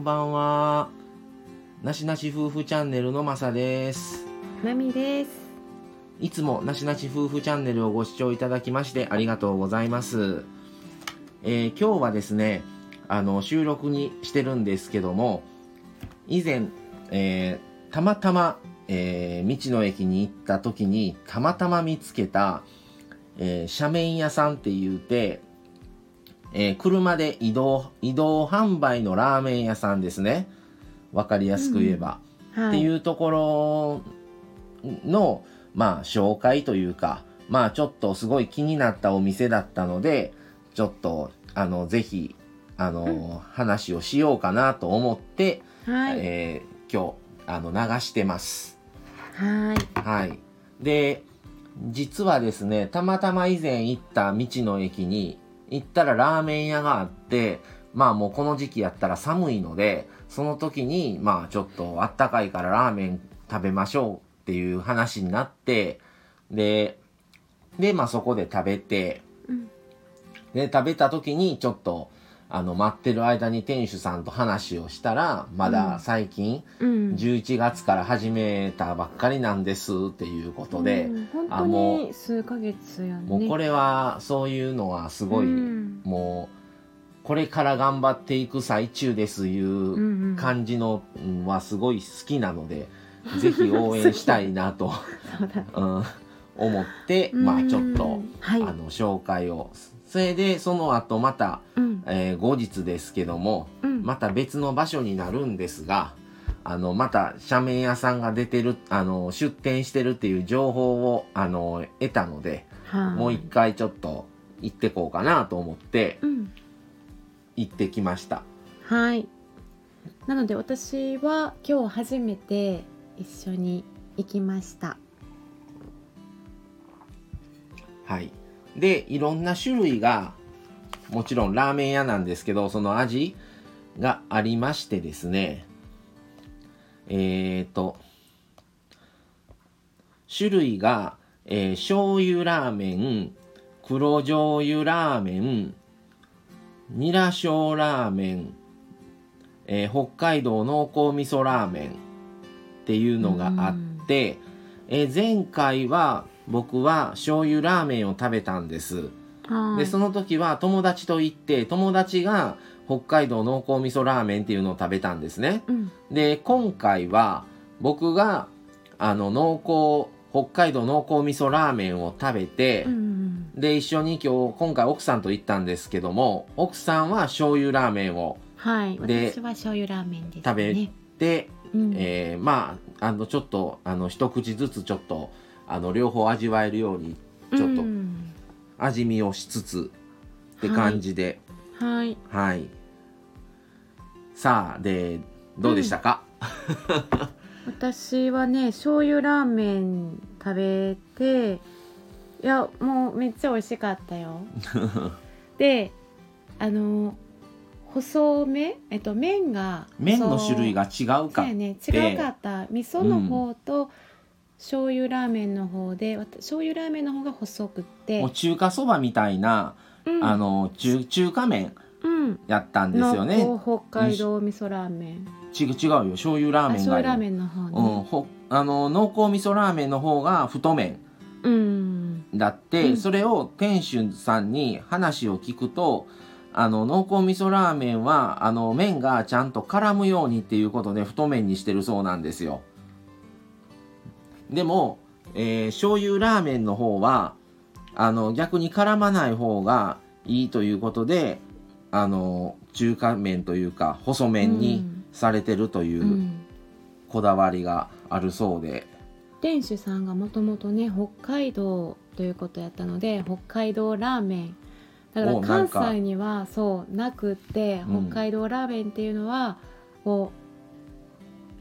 んばんは。なしなし夫婦チャンネルのまさです。まみです。いつもなしなし夫婦チャンネルをご視聴いただきましてありがとうございます。えー今日はですね、あの、収録にしてるんですけども、以前、えーたまたま、えー道の駅に行った時に、たまたま見つけた、えー斜面屋さんって言うて、えー車で移動、移動販売のラーメン屋さんですね。わかりやすく言えば。はっていうところの、まあ、紹介というか、まあ、ちょっとすごい気になったお店だったので、ちょっと、あの、ぜひ、あの、話をしようかなと思って、はい。えー今日、あの、流してます。はい。はい。で、実はですね、たまたま以前行った道の駅に行ったらラーメン屋があって、まあもうこの時期やったら寒いので、その時にまあちょっとあったかいからラーメン食べましょうっていう話になって、で、で、まあそこで食べて、うん。で、食べた時にちょっと、あの、待ってる間に店主さんと話をしたら、まだ最近、うん。11月から始めたばっかりなんですっていうことで、うん本当あもに数ヶ月やね。もうこれはそういうのはすごい、うんもうこれから頑張っていく最中ですいう感じのうんはすごい好きなので、ぜひ応援したいなと。うん、思って、まあちょっと、はい。あの紹介をそれでその後また、うん。えー後日ですけども、うん。また別の場所になるんですが、あの、また、斜面屋さんが出てる、あの、出店してるっていう情報を、あの、得たので、はい。もう一回ちょっと行ってこうかなと思って、うん。行ってきました。はい。なので私は今日初めて一緒に行きました。はい。で、いろんな種類が、もちろんラーメン屋なんですけど、その味がありましてですね、えーと、種類が、えー醤油ラーメン、黒醤油ラーメン、ニラ醤ラーメン、えー北海道濃厚味噌ラーメンっていうのがあって、えー前回は僕は醤油ラーメンを食べたんです。はい。でその時は友達と行って友達が北海道濃厚味噌ラーメンっていうのを食べたんですね。うん。で今回は僕があの濃厚北海道濃厚味噌ラーメンを食べて、うん。で一緒に今日今回奥さんと行ったんですけども奥さんは醤油ラーメンをはい。で私は醤油ラーメンです、ね。食べて、うん。えーまああのちょっとあの一口ずつちょっとあの両方味わえるようにちょっとうん。味見をしつつって感じで。はい。はい。さあ、で、どうでしたか、私はね醤油ラーメン食べていやもうめっちゃ美味しかったよ。であの細め？えっと麺が麺の種類が違うか。やね違うかった。味噌の方と醤油ラーメンの方で醤油ラーメンの方が細くって。もう中華そばみたいな、うん。あの中中華麺うん。やったんですよね。の北海道味噌ラーメン。違う違うよ醤油ラーあメンがラーメンの方うん、ねほあの濃厚味噌ラーメンの方が太麺うん。だって、うん。それを店主さんに話を聞くとあの濃厚味噌ラーメンはあの麺がちゃんと絡むようにっていうことで太麺にしてるそうなんですよでも、えー醤油ラーメンの方はあの逆に絡まない方がいいということであの中華麺というか細麺にされてるといううん。こだわりがあるそうで、店主さんがもともとね北海道ということやったので北海道ラーメン。だから関西にはそうなくってうん。北海道ラーメンっていうのはこ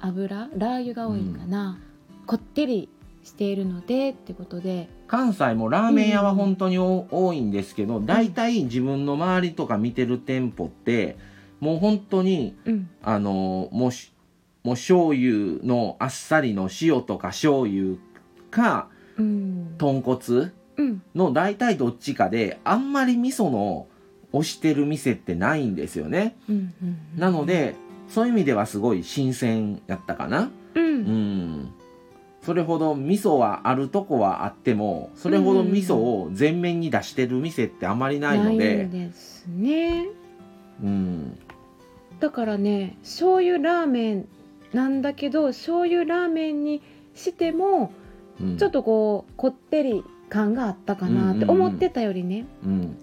う油ラー油が多いんかな、こってりしているのでってことで。関西もラーメン屋は本当にお多いんですけど大体自分の周りとか見てる店舗ってもう本当にうん。あのもうしもう醤油のあっさりの塩とか醤油かうん。豚骨うん。の大体どっちかであんまり味噌の推してる店ってないんですよね。うんうんなのでそういう意味ではすごい新鮮やったかな。ううんんそれほど味噌はあるとこはあってもそれほど味噌を前面に出してる店ってあまりないのでんですね。うん。だからね醤油ラーメンなんだけど醤油ラーメンにしてもうん。ちょっとこうこってり感があったかなって思ってたよりね。うん。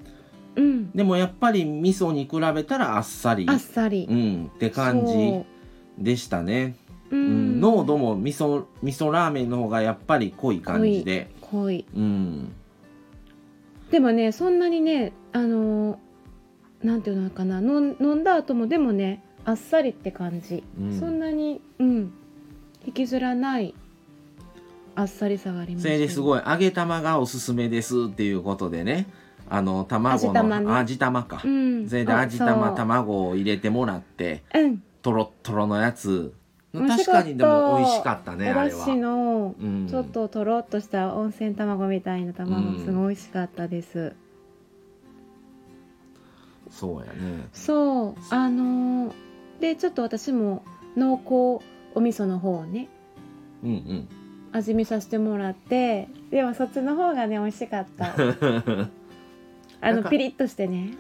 うん。でもやっぱり味噌に比べたらあっさり。あっさり。うん。って感じでしたね、そうん。ん、濃度も味噌味噌ラーメンの方がやっぱり濃い感じで。濃い。うん。でもねそんなにねあのーなんていうのかな飲ん飲んだ後もでもねあっさりって感じ、うん。そんなにうん。引きずらないあっさりさがありますそれですいごい揚げ玉がおすすめですっていうことでね。あの卵の味玉か、うん。それで味玉卵を入れてもらってうん。とろっとろのやつ確かにでも美味しかったねあれは。しのうん。ちょっととろっとした温泉卵みたいな卵うん。すごい美味しかったです、そうやね。そうあのーでちょっと私も濃厚お味噌の方をねうん味見させてもらってでもそっちの方がね美味しかった。う んあのピリッとしてね。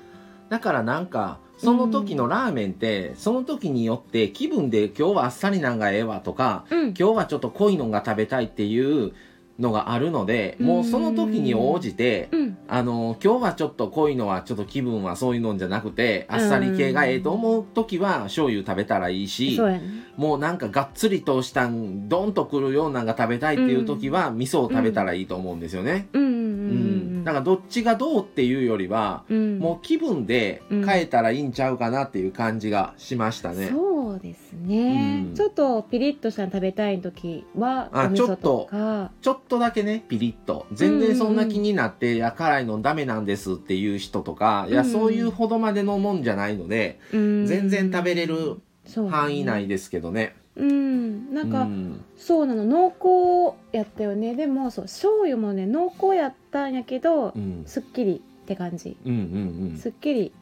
だからなんかその時のラーメンって、その時によって気分で今日はあっさりなんがええわとかうん。今日はちょっと濃いのが食べたいっていうのがあるので、もうその時に応じて、うん。あの今日はちょっと濃いのはちょっと気分はそういうのじゃなくてあっさり系がええと思う時は醤油食べたらいいしそうもうなんかがっつりとしたんドンとくるようなのが食べたいっていう時は、味噌を食べたらいいと思うんですよね。うんだからどっちがどうっていうよりは、うん。もう気分で変えたらいいんちゃうかなっていう感じがしましたね。そうですね、うん。ちょっとピリッとしたの食べたい時はおあ味噌とか。ちょっとだけねピリッと。全然そんな気になって、いや辛いのダメなんですっていう人とか、いやうんそういうほどまでのもんじゃないので、うん。全然食べれる範囲内ですけどね。うん。なんか、うん。そうなの。濃厚やったよね。でもそう醤油もね濃厚やったんやけど、うん。すっきりって感じ。うんうんうん。すっきり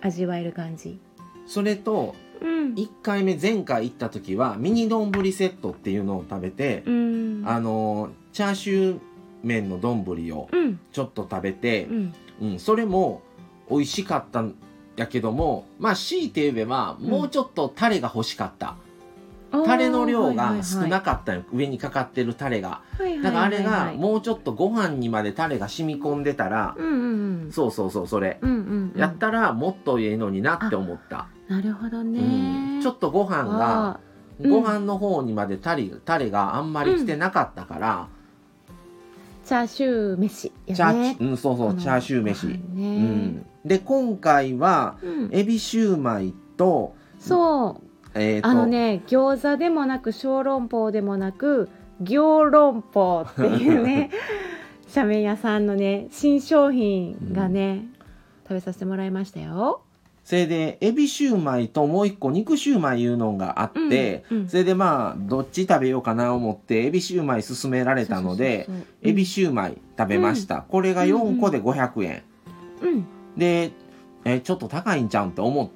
味わえる感じ。それとうん。1回目前回行った時はミニ丼セットっていうのを食べて、うん。あのチャーシュー麺の丼をうん。ちょっと食べてう、ん。うん、それも美味しかったんやけどもまあ強いて言えばもうちょっとタレが欲しかった、タレの量が少なかったよ、上にかかってるタレが。だからあれがうもうちょっとご飯にまでタレが染み込んでたら、うんうんうん。そうそうそうそれ、うんうんうん。やったらもっといいのになって思った、なるほどね、うん。ちょっとご飯がご飯の方にまでタレタレがあんまり来てなかったから、ーチャーシュー飯やね。チャーうんそうそうチャーシュー飯、ご飯うねん、で今回はうん。エビシューマイとそう。えーとあのね餃子でもなく小籠包でもなく餃籠包っていうね 車麺屋さんのね新商品がね、食べさせてもらいましたよ。それでエビシューマイともう一個肉シューマイいうのがあって、うんうん。それでまあどっち食べようかな思ってエビシューマイ勧められたのでそうそうそう。エビシューマイ食べました、これが4個で500円、うんで、えーちょっと高いんちゃうんって思っ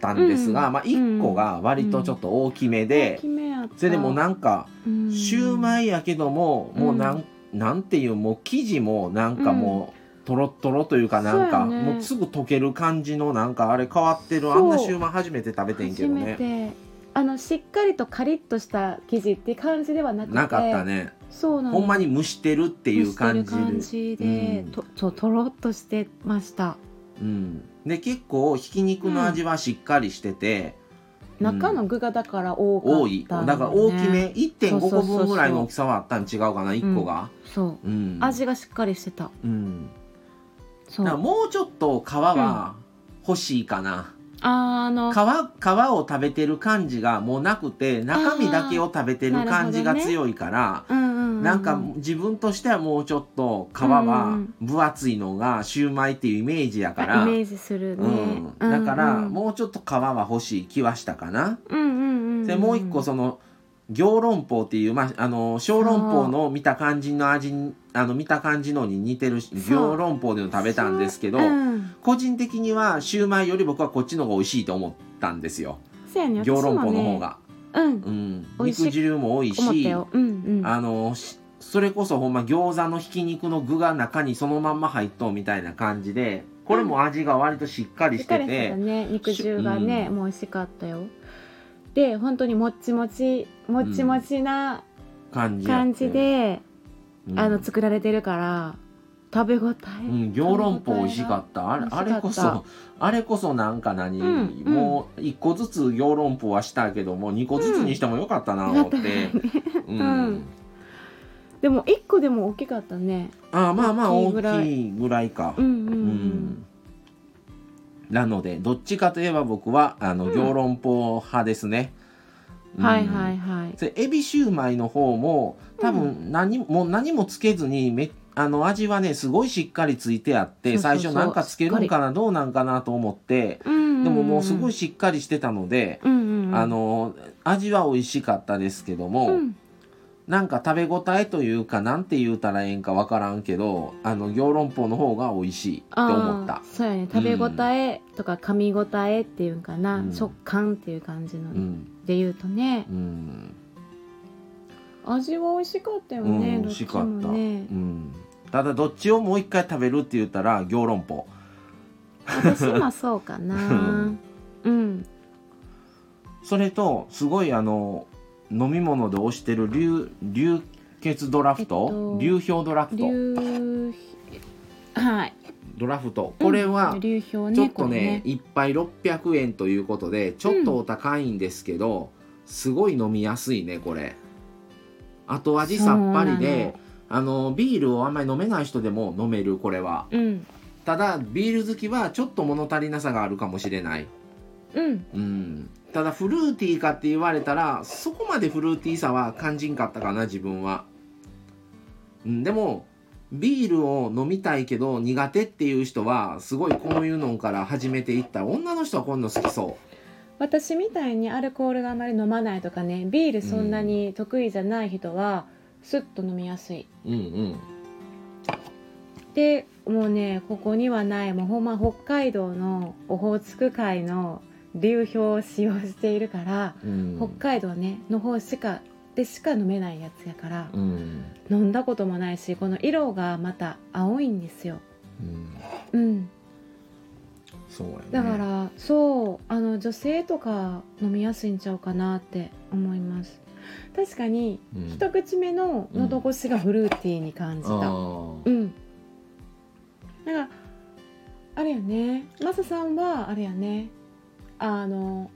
たんですが、うんまあ1個が割とちょっと大きめで大、きめやった。それでもうなんかうん。シューマイやけども、もうなんなんていうもう生地もなんかもう、とろっとろというかなんか、もうすぐ溶ける感じのなんかあれ変わってるあんなシューマイ初めて食べてんけどね。て。あのしっかりとカリッとした生地って感じではなくてなかったね。そうなのほんまに蒸してるっていう感じ蒸してる感じで、うん。とそうとろっとしてましたうん、で結構ひき肉の味はしっかりしてて、中の具がだから多かったん多い。だから大きめ1.5個分ぐらいの大きさはあったん違うかな1個が、そう。うん。味がしっかりしてた。うん、そう。だからもうちょっと皮は欲しいかな、あの皮皮を食べてる感じがもうなくて中身だけを食べてる感じが強いから、うんうんうんなんか自分としてはもうちょっと皮は分厚いのがシューマイっていうイメージやから、イメージするね、うん、だからうんうん。もうちょっと皮は欲しい気はしたかな。うんうんうん。でもう一個その行論法っていう、まあ、あの小籠包の見た感じの味にあの見た感じのに似てる行論法での食べたんですけど、うん。個人的にはシューマイより僕はこっちの方が美味しいと思っったんですよ。ね。行論法の方が、うん。うん、肉汁も多い。しうんうん。あのしそれこそほんま餃子のひき肉の具が中にそのまんま入っとうみたいな感じでこれも味が割としっかりししってかりしててたね。肉汁がね、うん。もう美味しかったよで本当にもっちもちもっちもちな感じ感じで、うん。あの作られてるから食べ応え、うん、行論法美味しかった？あれあれこそあれこそなんか何、うんうん。もう一個ずつ行論法はしたけども二個ずつにしてもよかったな思って、うん。うん。でも一個でも大きかったね。あまあまあ大大きいぐらいか。うん。うんなのでどっちかといえば僕はあのうん。行論法派ですね、うん。はいはいはい。でエビシューマイの方も多分何も,、もう何もつけずにめあの味はねすごいしっかりついてあって最初なんかつけるんかなどうなんかなと思ってうん。でももうすごいししっかりしてたので、うんうんうん。あの味は美味しかったですけども、うんなんか食べ応えというかなんて言うたらええんかわからんけどあの行論法の方が美味しいって思った。そうやね。食べ応えとか噛み応えっていうんかな、うん。食感っていう感じの、うんで言うとね。うん。味は美味しかったよね、うん美味しかった、もねうん、ただどっちをもう一回食べるって言ったら行論法。私はそうかな。うん。それとすごいあの飲み物で推してる流流血ドラフト、えっと流氷ドラフト？流 はい。ドラフト。これはちょっとねこれ一杯600円ということでちょっとお高いんですけど、すごい飲みやすいねこれ。後味さっぱりであのビールをあんまり飲めない人でも飲めるこれは。うん。ただビール好きはちょっと物足りなさがあるかもしれない。うん。うんただフルーティーかって言われたらそこまでフルーティーさは感じんかったかな自分は、うん、でもビールを飲みたいけど苦手っていう人はすごいこういうのから始めていった。ら女の人はこういうの好きそ私みたいにアルコールがあまり飲まないとかねビールそんなに得意じゃない人は、スッと飲みやすい。ううんうん。でもうねここにはない。もうほんま北海道のオホーツク海の流氷を使用しているから、うん。北海道ねの方しかでしか飲めないやつやから、うん。飲んだこともないしこの色がまた青いんですよ。うん。うん、そうやね。だから、そうあの女性とか飲みやすいんちゃうかなって思います。確かに、うん。一口目の喉越しがフルーティーに感じた。あうーん。だからあれやねマサさんはあれやねあの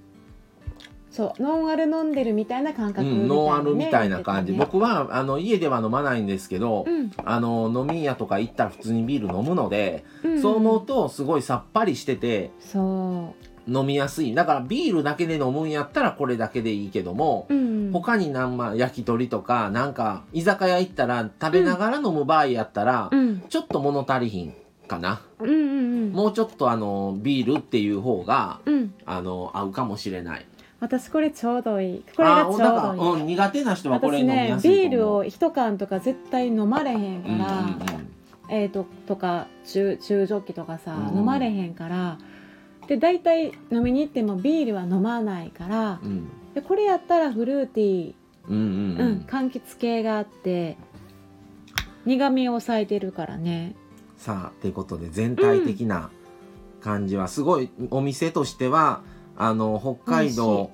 そうノンアル飲んでるみたいな感覚うん、ノンアルみたいな感じ、言って僕はあの家では飲まないんですけど、たねあの飲み屋とか行ったら普通にビール飲むので、うん、そう思うとすごいさっぱりしててそ飲みやすい。だからビールだけで飲むんやったらこれだけでいいけども、う、うん、他になんま焼き鳥とかなんか居酒屋行ったら食べながら飲む場合やったら、うん。ちょっと物足りひんかな、うんうんうん。もうちょっとあのビールっていう方がうん。あの合うかもしれない。私これちょうどいい。これがちょうどいい。うん、苦手な人はこれ私飲みねやすいと思う。ビールを一缶とか絶対飲まれへんから、うんうんえー、ととか中中ジョッキとかさ、うん。飲まれへんからで大体飲みに行ってもビールは飲まないからうんうん。でこれやったらフルーティー、うんうんうん。うん柑橘系があって苦味を抑えてるからねさあということで全体的な感じはすごいお店としてはあの北海道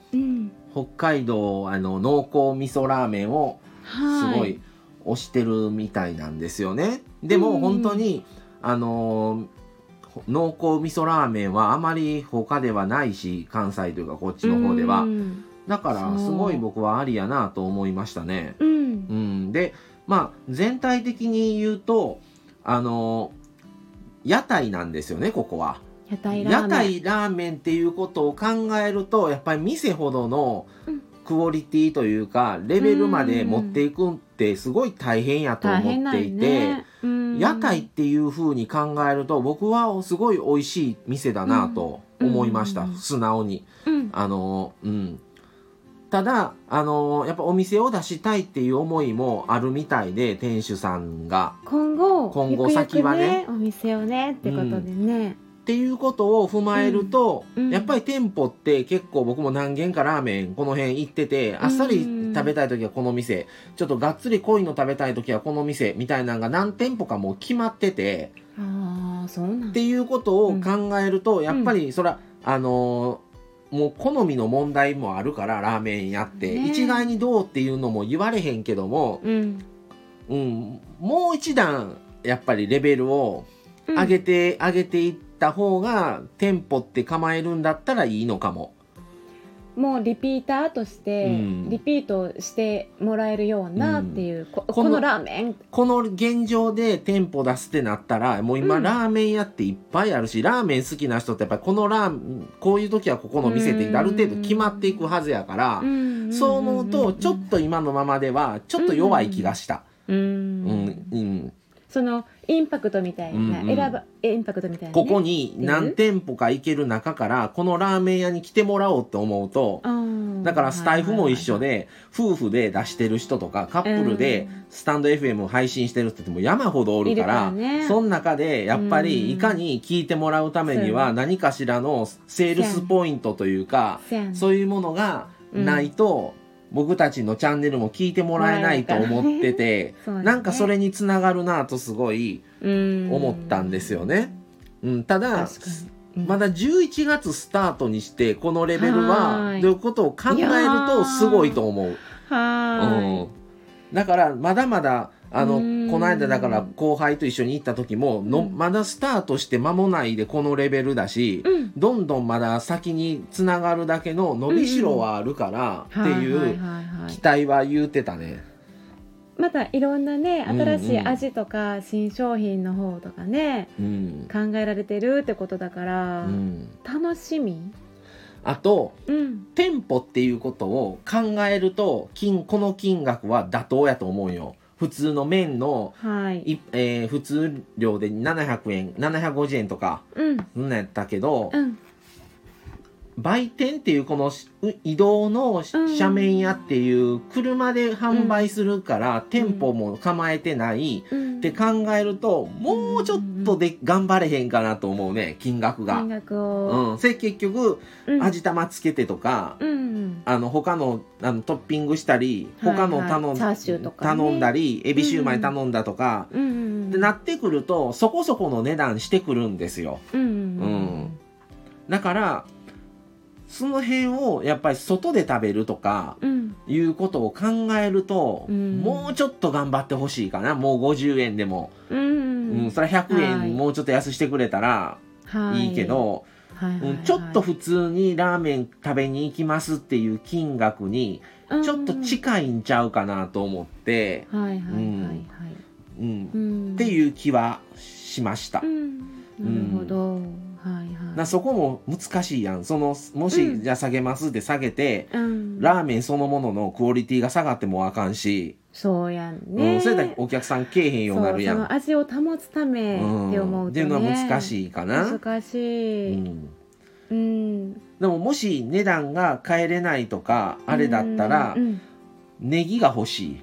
北海道あの濃厚味噌ラーメンをすはい。ごい推してるみたいなんですよね。でもうん。本当にあの濃厚味噌ラーメンはあまり他ではないし関西というかこっちの方では。うん。だからすごい僕はありやなと思いましたね。うん。うん、でまあ全体的に言うとあの屋台なんですよねここは。屋台ラーメン。っていうことを考えるとやっぱり店ほどのうん。クオリティというかレベルまで持っていくんってすごい大変やと思っていて、ね。うん。屋台っていう風に考えると僕はすごい美味しい店だなと思いました、うん。素直に。うん。あのうんただあのやっぱお店を出したいっていう思いもあるみたいで店主さんが。今後今後ゆくゆく先はねお店をねってことでね、っていうことを踏まえると、うん。やっぱり店舗って結構僕も何軒かラーメンこの辺行っててあっさり食べたい時はこの店ちょっとがっつり濃いの食べたい時はこの店みたいなのが何店舗かもう決まっててああそうなんっていうことを考えると、やっぱりそら、あのーもう好みの問題もあるからラーメン屋って、ね。一概にどうっていうのも言われへんけども、うん。うん、もう一段やっぱりレベルをうん。上げて、上げていった方が店舗って構えるんだったらいいのかも。もうリピーターとしてうん。リピートしてもらえるようなっていう、ここのこのラーメン？この現状で店舗出すってなったらもう今うんラーメン屋っていっぱいあるし、ラーメン好きな人ってやっぱりこのラーメンこういう時はここの店ってある程度決まっていくはずやから、そう思うとちょっと今のままではちょっと弱い気がした。うん、うん。うん、そのインパクトみたいな、うんうん。選ばインパクトみたいな、ね、ここに何店舗か行ける中からこのラーメン屋に来てもらおうって思うとだからスタイフも一緒で夫婦で出してる人とかカップルでスタンド FM を配信してる人ってもう山ほどおるからね。その中でやっぱうんりいかに聞いてもらうためには何かしらのセールスポイントというかそういうものがないと僕たちのチャンネルも聞いてもらえないと思っててね。なんかそれにつながるなとすごいうん思ったんですよね。うん、ただ確かに、まだ11月スタートにしてこのレベルははい。ということを考えるとすごいと思う。うん、だからまだまだあのうん。この間だから後輩と一緒に行った時もの、うん。まだスタートして間もないでこのレベルだし、うん。どんどんまだ先につながるだけの伸びしろはあるからっていはいう期待は言うてたね。またいろんなねうんうん新しい味とか新商品の方とかね、うん。考えられてるってことだから、うん、楽しみ？あとうん。店舗っていうことを考えると金この金額は妥当やと思うよ。普通の麺のはい。い、えー普通量で700円750円とかうん。そんなんやったけど、うん売店っていうこの移動の斜面屋っていう車で販売するから、店舗も構えてない。うん。って考えるともうちょっとで頑張れへんかなと思うね金額が。金。額を、うん、それ結局うん。味玉つけてとか、うん。あの他のあのトッピングしたり他の頼ん,、頼んだりエビシューマイ頼んだとか、うん。うんってなってくるとそこそこの値段してくるんですよ。うん。だからその辺をやっぱり外で食べるとかうん。いうことを考えると、うん。もうちょっと頑張ってほしいかな。もう50円でも、うん。うんそれは100はい。円もうちょっと安してくれたらはい。いけど、はいうんちょっと普通にラーメン食べに行きますっていう金額にちょっと近いんちゃうかなと思って、っていう気はしました。う。ん。なるほど、はいはいなそこも難しいやん。そのもし、うん。じゃあ下げますって下げてうん、ラーメンそのもののクオリティが下がってもあかんし、そうやんうね、ん、それだけお客さんけえへんようになるやん。味を保つためって思うと、ね。うん。っていうのは難いしいかな、難しうい、ん、うん。でももし値段が変えれないとかあれだったらうんうんネギが欲しい。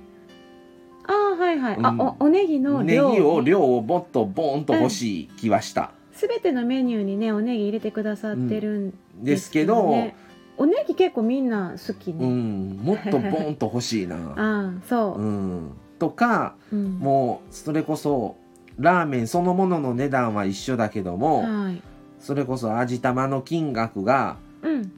ああはいはい、うん。あおおネギのネギ量を量をもっとボーンと欲しい気はした、すべてのメニューにねおネギ入れてくださってるんですけど、ね。おネギ結構みんな好きうね、ん、もっとボーンと欲しいな、ああそう。う、ん、とかうん。もうそれこそラーメンそのものの値段は一緒だけども、はい。それこそ味玉の金額がうん。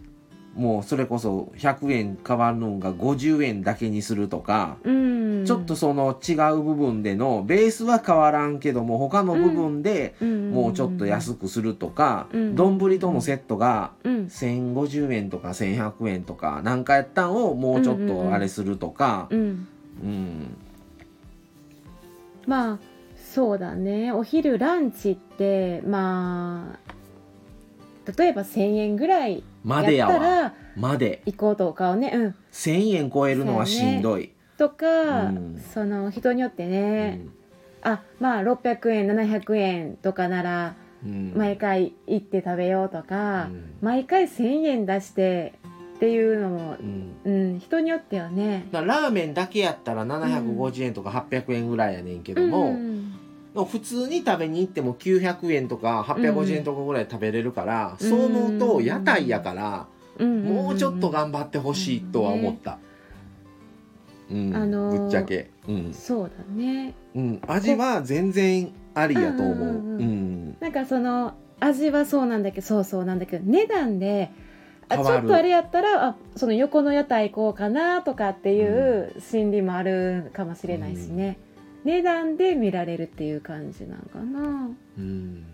もうそれこそ100円変わるのが50円だけにするとか、うんちょっとその違う部分でのベースは変わらんけども他の部分でもうちょっと安くするとかうん。丼、とのセットがうん。1050円とか1100円とかなんかやったんをもうちょっとあれするとか、まあそうだね。お昼ランチってまあ例えば1,000円ぐらいやまでやわ。ったらまで。行こうとかをねうん。1000円超えるのはしんどい。とか、うん。その人によってうね、ん。あまあ600円700円とかならうん。毎回行って食べようとか、うん。毎回1,000円出してっていうのもう、ん。うん、人によってはね。ラーメンだけやったら750円とか800円ぐらいやねんけども、うん。普通に食べに行っても900円とか850円とかぐらい食べれるから、そう思うと屋台やから、もうちょっと頑張ってほしいとは思った。うん、あのーぶっちゃけ、うん。そうだね。うん、味は全然ありやと思う。うんうんなんかその味はそうなんだけどそうそうなんだけど値段であちょっとあれやったらあその横の屋台行こうかなとかっていう心理もあるかもしれないしね、値段で見られるっていう感じなんかな。うん。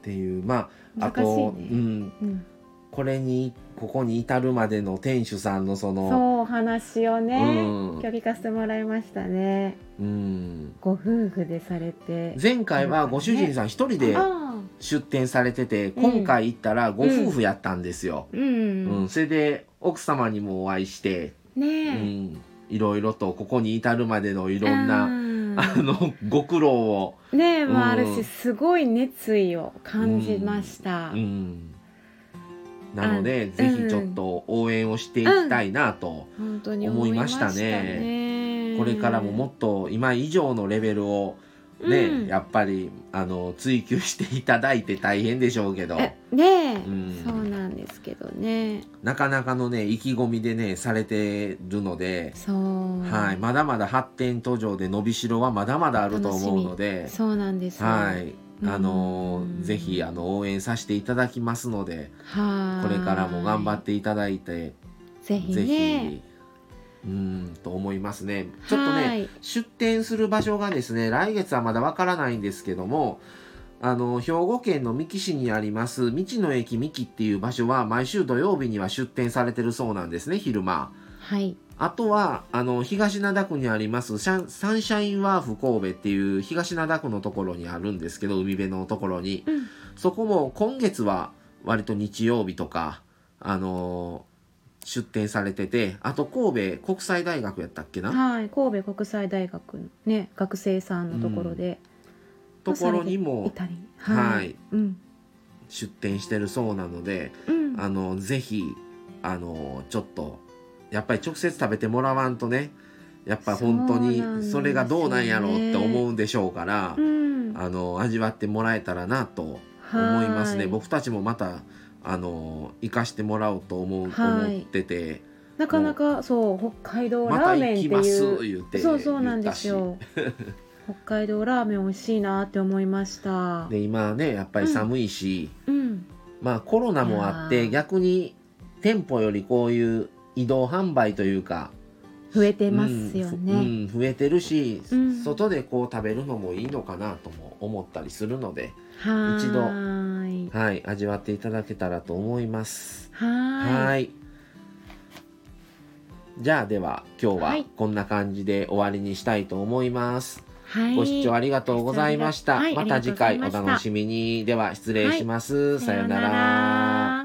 っていうまああ難しいね。と、うん、うん、これにここに至るまでの店主さんのそのそう話をね、うん。今日聞かせてもらいましたね。うん、ご夫婦でされて。前回はご主人さん一人であ出店されてて、うん今回行ったらご夫婦やったんですよ。あうん、うん。それで奥様にもお会いして、うねえ、ん、いろいろとここに至るまでのいろんな、なあ。のご苦労を、ねえもあるうん。しすごい熱意を感じました、うん、なのであぜひちょっと応援をしていきたいなと、思いましたね。これからももっと今以上のレベルをね、うん。やっぱりあの追求していただいて大変でしょうけど。えねえ、うん。そうなんですけどね。なかなかのね意気込みでねされてるので、そう。はい、まだまだ発展途上で伸びしろはまだまだあると思うので、そうなんですよ。はい、あのうん。ぜひあの応援させていただきますので、はい。これからも頑張っていただいて、ぜひぜねひ、うんと思いますね。ちょっとね、はい。出店する場所がですね、来月はまだわからないんですけども、あの、兵庫県の三木市にあります、道の駅三木っていう場所は、毎週土曜日には出店されてるそうなんですね、昼間。はいあとは、あの、東灘区にありますサンシャインワーフ神戸っていう東灘区のところにあるんですけど、海辺のところに。うん。そこも今月は割と日曜日とか、あの出店されてて、あと神戸国際大学やったっけな？はい神戸国際大学のね学生さんのところで、ところにいもたり。はい。うん。出店してるそうなので、うん。あの、ぜひ、あのちょっと、やっぱり直接食べてもらわんとね、やっぱ本当にそれがどうなんやろうって思うんでしょうから、うん。あの、味わってもらえたらなと思いますね。はい。僕たちもまた、あの、行かしてもらおうと思う、はい思ってて、なかなかそう北海道ラーメンっていそうそうなんですよ。北海道ラーメン美味しいなって思いました。で今ねやっぱり寒いし、うん。まあコロナもあってー。逆に店舗よりこういう移動販売というか増えてますよね、うんうん増えてるし、うん外でこう食べるのもいいのかなとも思ったりするので、一度ははい、味わっていただけたらと思います。はいじゃあでは今日ははいこんな感じで終わりにしたいと思います。はいご視聴ありがとうございました。はいまた次回お楽しみに。では失礼します。はいさようなら。